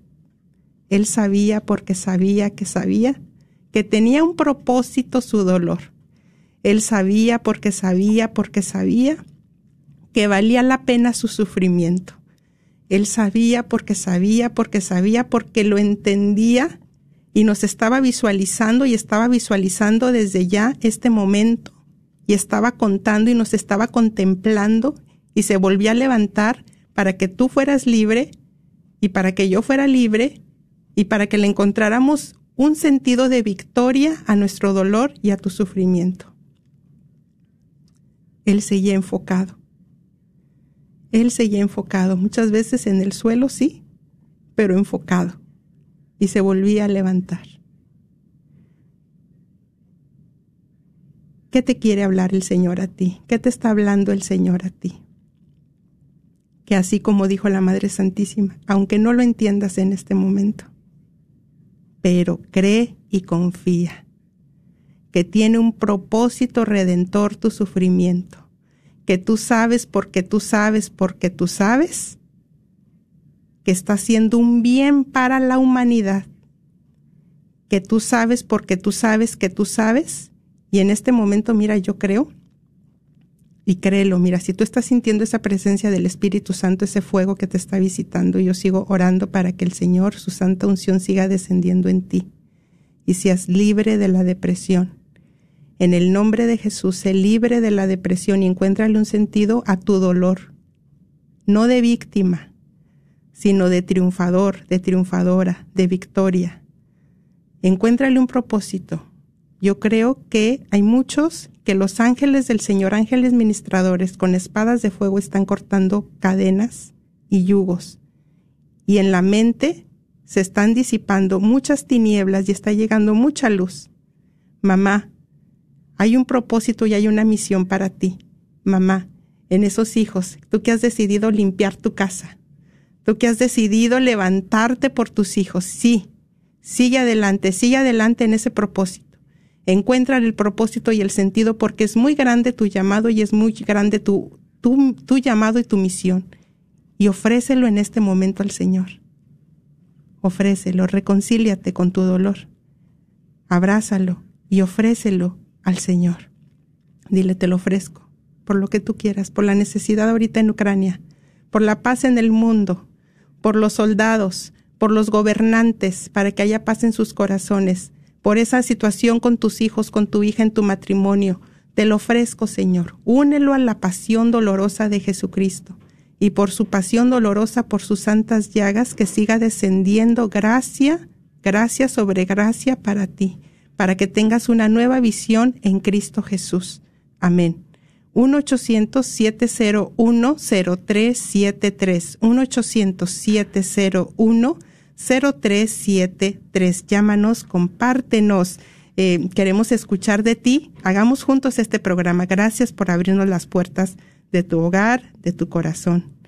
Él sabía porque sabía que sabía que tenía un propósito su dolor. Él sabía porque sabía porque sabía que valía la pena su sufrimiento. Él sabía porque sabía porque sabía porque lo entendía y nos estaba visualizando y estaba visualizando desde ya este momento y estaba contando y nos estaba contemplando y se volvía a levantar para que tú fueras libre y para que yo fuera libre y para que le encontráramos un sentido de victoria a nuestro dolor y a tu sufrimiento. Él seguía enfocado. Él seguía enfocado, muchas veces en el suelo, sí, pero enfocado. Y se volvía a levantar. ¿Qué te quiere hablar el Señor a ti? ¿Qué te está hablando el Señor a ti? Que así como dijo la Madre Santísima, aunque no lo entiendas en este momento, pero cree y confía que tiene un propósito redentor tu sufrimiento, que tú sabes porque tú sabes porque tú sabes que está haciendo un bien para la humanidad, que tú sabes porque tú sabes que tú sabes y en este momento, mira, yo creo y créelo, mira, si tú estás sintiendo esa presencia del Espíritu Santo, ese fuego que te está visitando, yo sigo orando para que el Señor, su santa unción, siga descendiendo en ti y seas libre de la depresión. En el nombre de Jesús, sé libre de la depresión y encuéntrale un sentido a tu dolor, no de víctima, sino de triunfador, de triunfadora, de victoria. Encuéntrale un propósito, yo creo que hay muchos que los ángeles del Señor, ángeles ministradores con espadas de fuego están cortando cadenas y yugos. Y en la mente se están disipando muchas tinieblas y está llegando mucha luz. Mamá, hay un propósito y hay una misión para ti. Mamá, en esos hijos, tú que has decidido limpiar tu casa, tú que has decidido levantarte por tus hijos, sí, sigue adelante, sigue adelante en ese propósito encuentran el propósito y el sentido porque es muy grande tu llamado y es muy grande tu, tu llamado y tu misión. Y ofrécelo en este momento al Señor. Ofrécelo, reconcíliate con tu dolor. Abrázalo y ofrécelo al Señor. Dile, te lo ofrezco, por lo que tú quieras, por la necesidad ahorita en Ucrania, por la paz en el mundo, por los soldados, por los gobernantes, para que haya paz en sus corazones, por esa situación con tus hijos, con tu hija en tu matrimonio. Te lo ofrezco, Señor. Únelo a la pasión dolorosa de Jesucristo y por su pasión dolorosa, por sus santas llagas, que siga descendiendo gracia, gracia sobre gracia para ti, para que tengas una nueva visión en Cristo Jesús. Amén. 1-800-701-0373. 1-800-701 0373. Llámanos, compártenos. Eh, queremos escuchar de ti. Hagamos juntos este programa. Gracias por abrirnos las puertas de tu hogar, de tu corazón.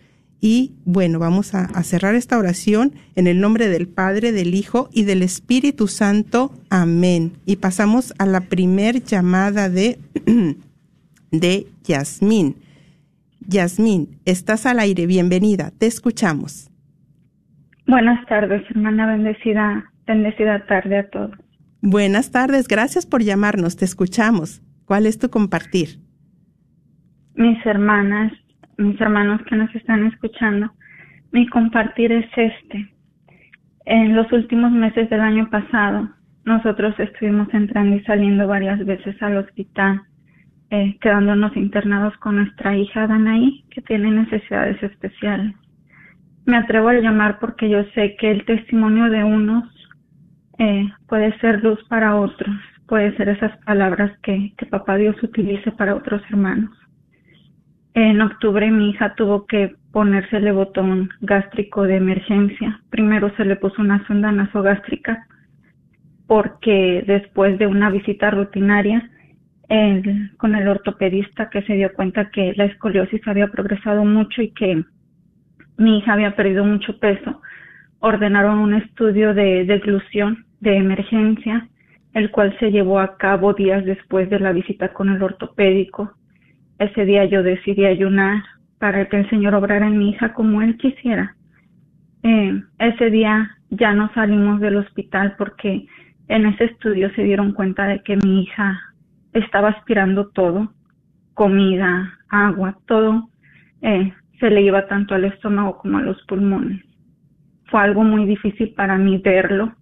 Y bueno, vamos a, a, cerrar esta oración en el nombre del Padre, del Hijo y del Espíritu Santo. Amén. Y pasamos a la primer llamada de, de Yasmín. Yasmín, estás al aire. Bienvenida. Te escuchamos. Buenas tardes, hermana bendecida, bendecida tarde a todos. Buenas tardes, gracias por llamarnos, te escuchamos. ¿Cuál es tu compartir? Mis hermanas, mis hermanos que nos están escuchando, mi compartir es este. En los últimos meses del año pasado nosotros estuvimos entrando y saliendo varias veces al hospital, eh, quedándonos internados con nuestra hija Danaí, que tiene necesidades especiales. Me atrevo a llamar porque yo sé que el testimonio de unos eh, puede ser luz para otros, puede ser esas palabras que, que Papá Dios utilice para otros hermanos. En octubre mi hija tuvo que ponérsele botón gástrico de emergencia. Primero se le puso una sonda nasogástrica porque después de una visita rutinaria con el ortopedista que se dio cuenta que la escoliosis había progresado mucho y que mi hija había perdido mucho peso, ordenaron un estudio de deglución de emergencia, el cual se llevó a cabo días después de la visita con el ortopédico. Ese día yo decidí ayunar para que el Señor obrara en mi hija como Él quisiera. Eh, ese día ya no salimos del hospital porque en ese estudio se dieron cuenta de que mi hija estaba aspirando todo, comida, agua, todo, eh, se le iba tanto al estómago como a los pulmones. Fue algo muy difícil para mí verlo.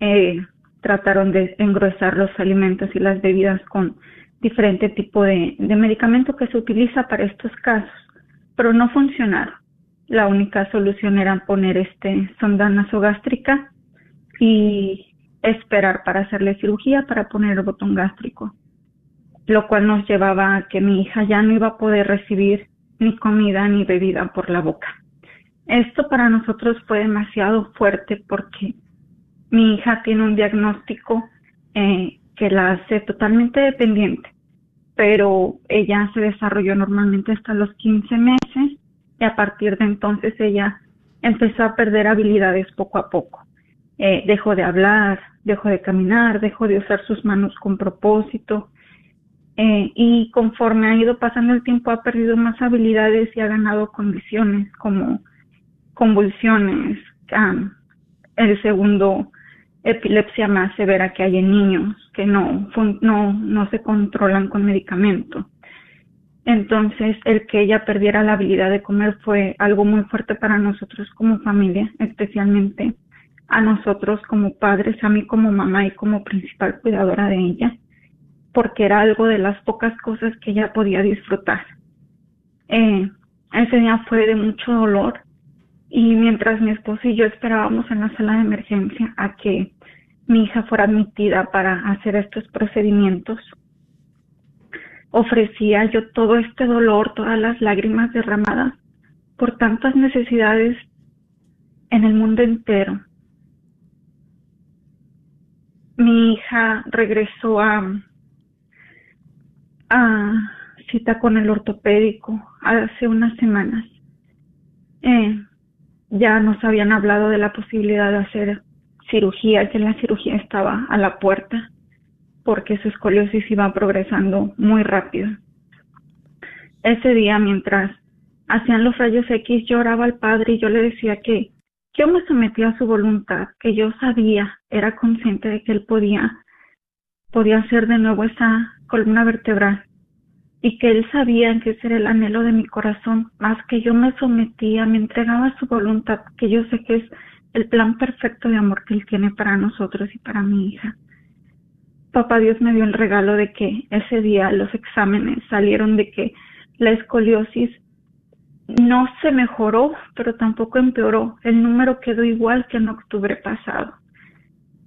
Eh, trataron de engrosar los alimentos y las bebidas con diferente tipo de, medicamento que se utiliza para estos casos, pero no funcionaron. La única solución era poner este sonda nasogástrica y esperar para hacerle cirugía para poner el botón gástrico, lo cual nos llevaba a que mi hija ya no iba a poder recibir ni comida ni bebida por la boca. Esto para nosotros fue demasiado fuerte porque mi hija tiene un diagnóstico eh, que la hace totalmente dependiente, pero ella se desarrolló normalmente hasta los 15 meses y a partir de entonces ella empezó a perder habilidades poco a poco. Eh, dejó de hablar, dejó de caminar, dejó de usar sus manos con propósito eh, y conforme ha ido pasando el tiempo ha perdido más habilidades y ha ganado condiciones como convulsiones, el segundo epilepsia más severa que hay en niños que no, no, no se controlan con medicamento. Entonces, el que ella perdiera la habilidad de comer fue algo muy fuerte para nosotros como familia, especialmente a nosotros como padres, a mí como mamá y como principal cuidadora de ella, porque era algo de las pocas cosas que ella podía disfrutar. Eh, ese día fue de mucho dolor, y mientras mi esposo y yo esperábamos en la sala de emergencia a que mi hija fuera admitida para hacer estos procedimientos, ofrecía yo todo este dolor, todas las lágrimas derramadas por tantas necesidades en el mundo entero. Mi hija regresó a, a cita con el ortopédico hace unas semanas. Eh, ya nos habían hablado de la posibilidad de hacer cirugía, que la cirugía estaba a la puerta porque su escoliosis iba progresando muy rápido. Ese día, mientras hacían los rayos X, lloraba al padre y yo le decía que yo me sometía a su voluntad, que yo sabía, era consciente de que él podía, podía hacer de nuevo esa columna vertebral y que él sabía que ese era el anhelo de mi corazón, más que yo me sometía, me entregaba a su voluntad, que yo sé que es el plan perfecto de amor que él tiene para nosotros y para mi hija. Papá Dios me dio el regalo de que ese día los exámenes salieron de que la escoliosis no se mejoró, pero tampoco empeoró. El número quedó igual que en octubre pasado.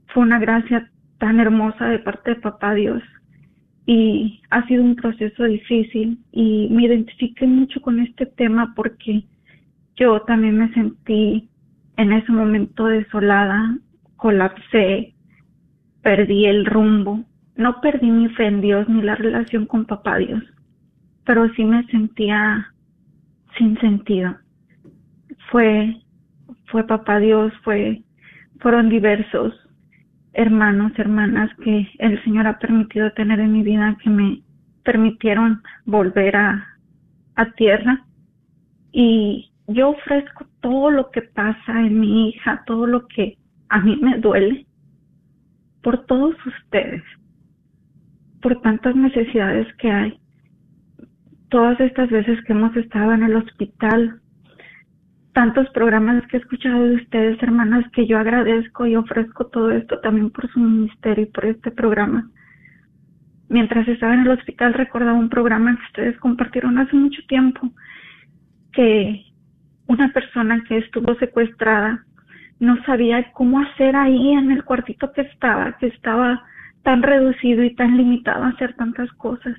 Fue una gracia tan hermosa de parte de Papá Dios y ha sido un proceso difícil y me identifiqué mucho con este tema porque yo también me sentí en ese momento desolada, colapsé, perdí el rumbo, no perdí mi fe en Dios ni la relación con papá Dios, pero sí me sentía sin sentido. Fue, fue papá Dios, fue, fueron diversos hermanos, hermanas que el Señor ha permitido tener en mi vida que me permitieron volver a, tierra y yo ofrezco todo lo que pasa en mi hija, todo lo que a mí me duele por todos ustedes, por tantas necesidades que hay. Todas estas veces que hemos estado en el hospital, tantos programas que he escuchado de ustedes, hermanas, que yo agradezco y ofrezco todo esto también por su ministerio y por este programa. Mientras estaba en el hospital recordaba un programa que ustedes compartieron hace mucho tiempo, que una persona que estuvo secuestrada no sabía cómo hacer ahí en el cuartito que estaba, que estaba tan reducido y tan limitado a hacer tantas cosas.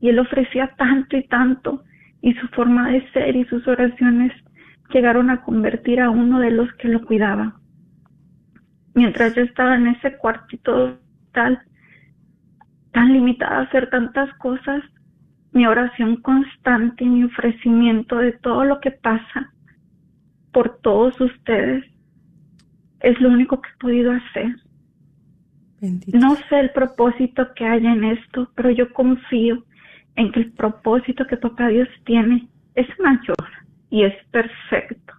Y él ofrecía tanto y tanto, y su forma de ser y sus oraciones llegaron a convertir a uno de los que lo cuidaba. Mientras yo estaba en ese cuartito tal, tan limitada a hacer tantas cosas, mi oración constante y mi ofrecimiento de todo lo que pasa por todos ustedes es lo único que he podido hacer. No sé el propósito que haya en esto, pero yo confío en que el propósito que Papá Dios tiene es mayor y es perfecto,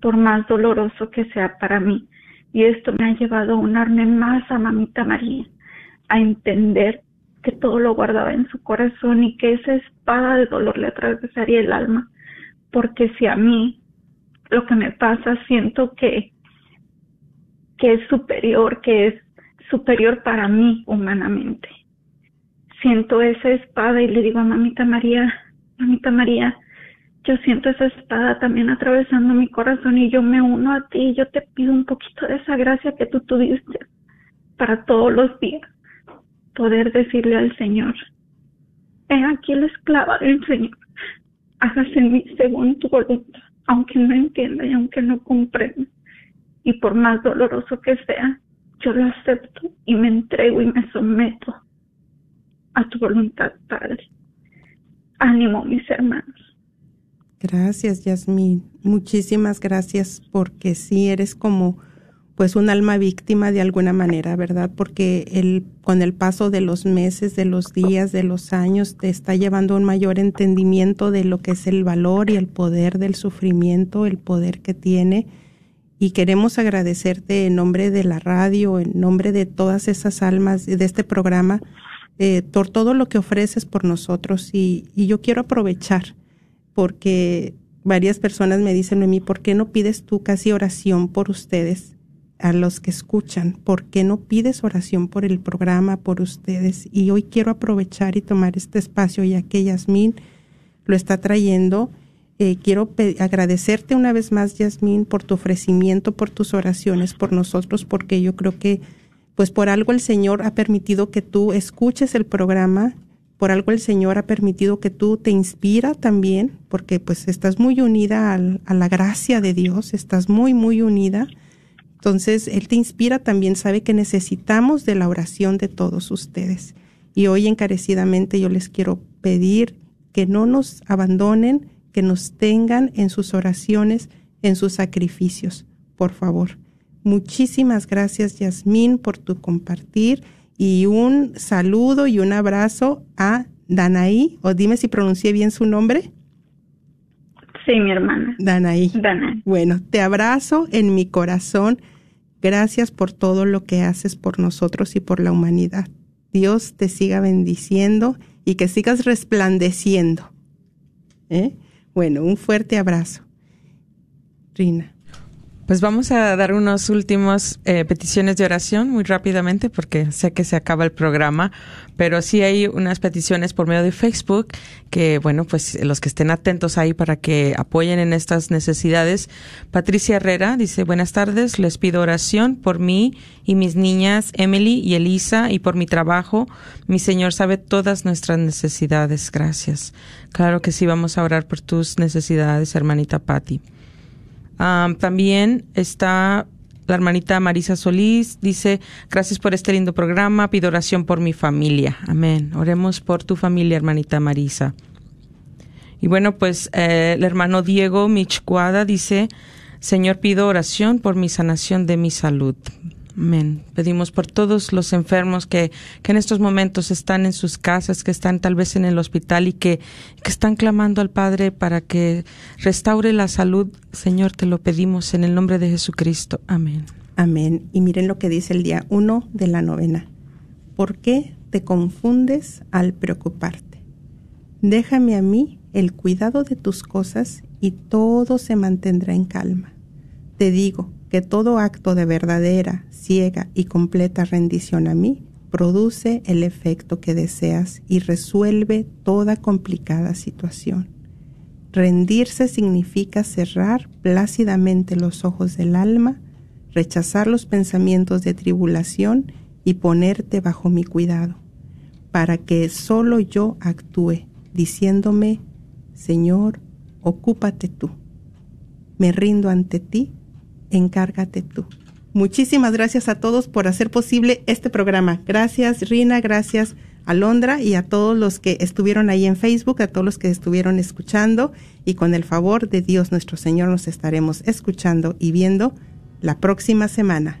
por más doloroso que sea para mí. Y esto me ha llevado a unarme más a Mamita María, a entender que todo lo guardaba en su corazón y que esa espada de dolor le atravesaría el alma. Porque si a mí lo que me pasa siento que, que es superior, que es superior para mí humanamente. Siento esa espada y le digo a Mamita María, Mamita María, yo siento esa espada también atravesando mi corazón y yo me uno a ti y yo te pido un poquito de esa gracia que tú tuviste para todos los días poder decirle al Señor, he aquí la esclava del Señor, hágase en mí según tu voluntad, aunque no entienda y aunque no comprenda, y por más doloroso que sea, yo lo acepto y me entrego y me someto a tu voluntad, Padre. Ánimo, mis hermanos. Gracias, Yasmín. Muchísimas gracias porque sí eres como pues un alma víctima de alguna manera, ¿verdad? Porque con el paso de los meses, de los días, de los años, te está llevando un mayor entendimiento de lo que es el valor y el poder del sufrimiento, el poder que tiene. Y queremos agradecerte en nombre de la radio, en nombre de todas esas almas de este programa, eh, por todo lo que ofreces por nosotros. Y, y yo quiero aprovechar porque varias personas me dicen a mí, ¿por qué no pides tú casi oración por ustedes? a los que escuchan, ¿por qué no pides oración por el programa, por ustedes? Y hoy quiero aprovechar y tomar este espacio, ya que Yasmín lo está trayendo. Eh, quiero agradecerte una vez más, Yasmín, por tu ofrecimiento, por tus oraciones, por nosotros, porque yo creo que, pues por algo el Señor ha permitido que tú escuches el programa, por algo el Señor ha permitido que tú te inspira también, porque pues estás muy unida a la gracia de Dios, estás muy, muy unida. Entonces, Él te inspira también, sabe que necesitamos de la oración de todos ustedes. Y hoy encarecidamente yo les quiero pedir que no nos abandonen, que nos tengan en sus oraciones, en sus sacrificios, por favor. Muchísimas gracias, Yasmín, por tu compartir y un saludo y un abrazo a Danaí, o dime si pronuncié bien su nombre. Sí, mi hermana. Danaí. Danaí. Bueno, te abrazo en mi corazón. Gracias por todo lo que haces por nosotros y por la humanidad. Dios te siga bendiciendo y que sigas resplandeciendo. ¿Eh? Bueno, un fuerte abrazo. Rina. Pues vamos a dar unos últimos eh, peticiones de oración muy rápidamente porque sé que se acaba el programa, pero sí hay unas peticiones por medio de Facebook que, bueno, pues los que estén atentos ahí para que apoyen en estas necesidades. Patricia Herrera dice, buenas tardes, les pido oración por mí y mis niñas Emily y Elisa y por mi trabajo. Mi Señor sabe todas nuestras necesidades. Gracias. Claro que sí, vamos a orar por tus necesidades, hermanita Patti también está la hermanita Marisa Solís, dice, gracias por este lindo programa, pido oración por mi familia. Amén. Oremos por tu familia, hermanita Marisa. Y bueno, pues eh, el hermano Diego Michcuada dice, Señor, pido oración por mi sanación de mi salud. Amén. Pedimos por todos los enfermos que, que, en estos momentos están en sus casas, que están tal vez en el hospital y que, que están clamando al Padre para que restaure la salud. Señor, te lo pedimos en el nombre de Jesucristo. Amén. Amén. Y miren lo que dice el día uno de la novena. ¿Por qué te confundes al preocuparte? Déjame a mí el cuidado de tus cosas y todo se mantendrá en calma. Te digo que todo acto de verdadera, ciega y completa rendición a mí produce el efecto que deseas y resuelve toda complicada situación. Rendirse significa cerrar plácidamente los ojos del alma, rechazar los pensamientos de tribulación y ponerte bajo mi cuidado, para que solo yo actúe, diciéndome, Señor, ocúpate tú. Me rindo ante ti, encárgate tú. Muchísimas gracias a todos por hacer posible este programa. Gracias Rina, gracias Alondra y a todos los que estuvieron ahí en Facebook, a todos los que estuvieron escuchando y con el favor de Dios nuestro Señor nos estaremos escuchando y viendo la próxima semana.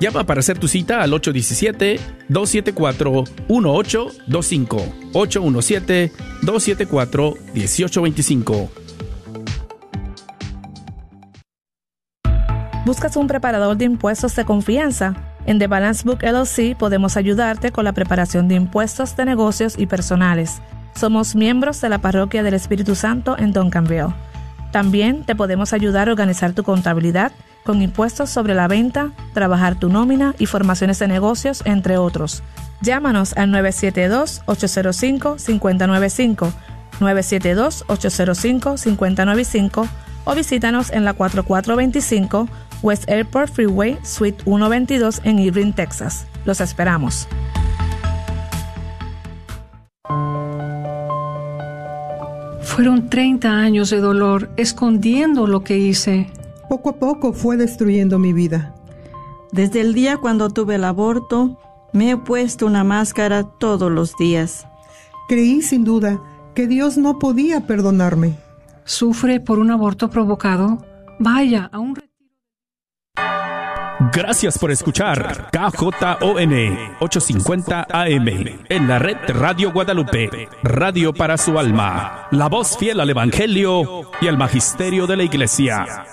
Llama para hacer tu cita al 817-274-1825. 817-274-1825. ¿Buscas un preparador de impuestos de confianza? En The Balance Book LLC podemos ayudarte con la preparación de impuestos de negocios y personales. Somos miembros de la Parroquia del Espíritu Santo en Duncanville. También te podemos ayudar a organizar tu contabilidad con impuestos sobre la venta, trabajar tu nómina y formaciones de negocios, entre otros. Llámanos al 972-805-595, 972-805-595 o visítanos en la 4425 West Airport Freeway, Suite 122 en Irving, Texas. Los esperamos. Fueron 30 años de dolor escondiendo lo que hice. Poco a poco fue destruyendo mi vida. Desde el día cuando tuve el aborto, me he puesto una máscara todos los días. Creí sin duda que Dios no podía perdonarme. sufre por un aborto provocado, vaya a un Gracias por escuchar KJON 850 AM en la red Radio Guadalupe, radio para su alma, la voz fiel al Evangelio y al Magisterio de la Iglesia.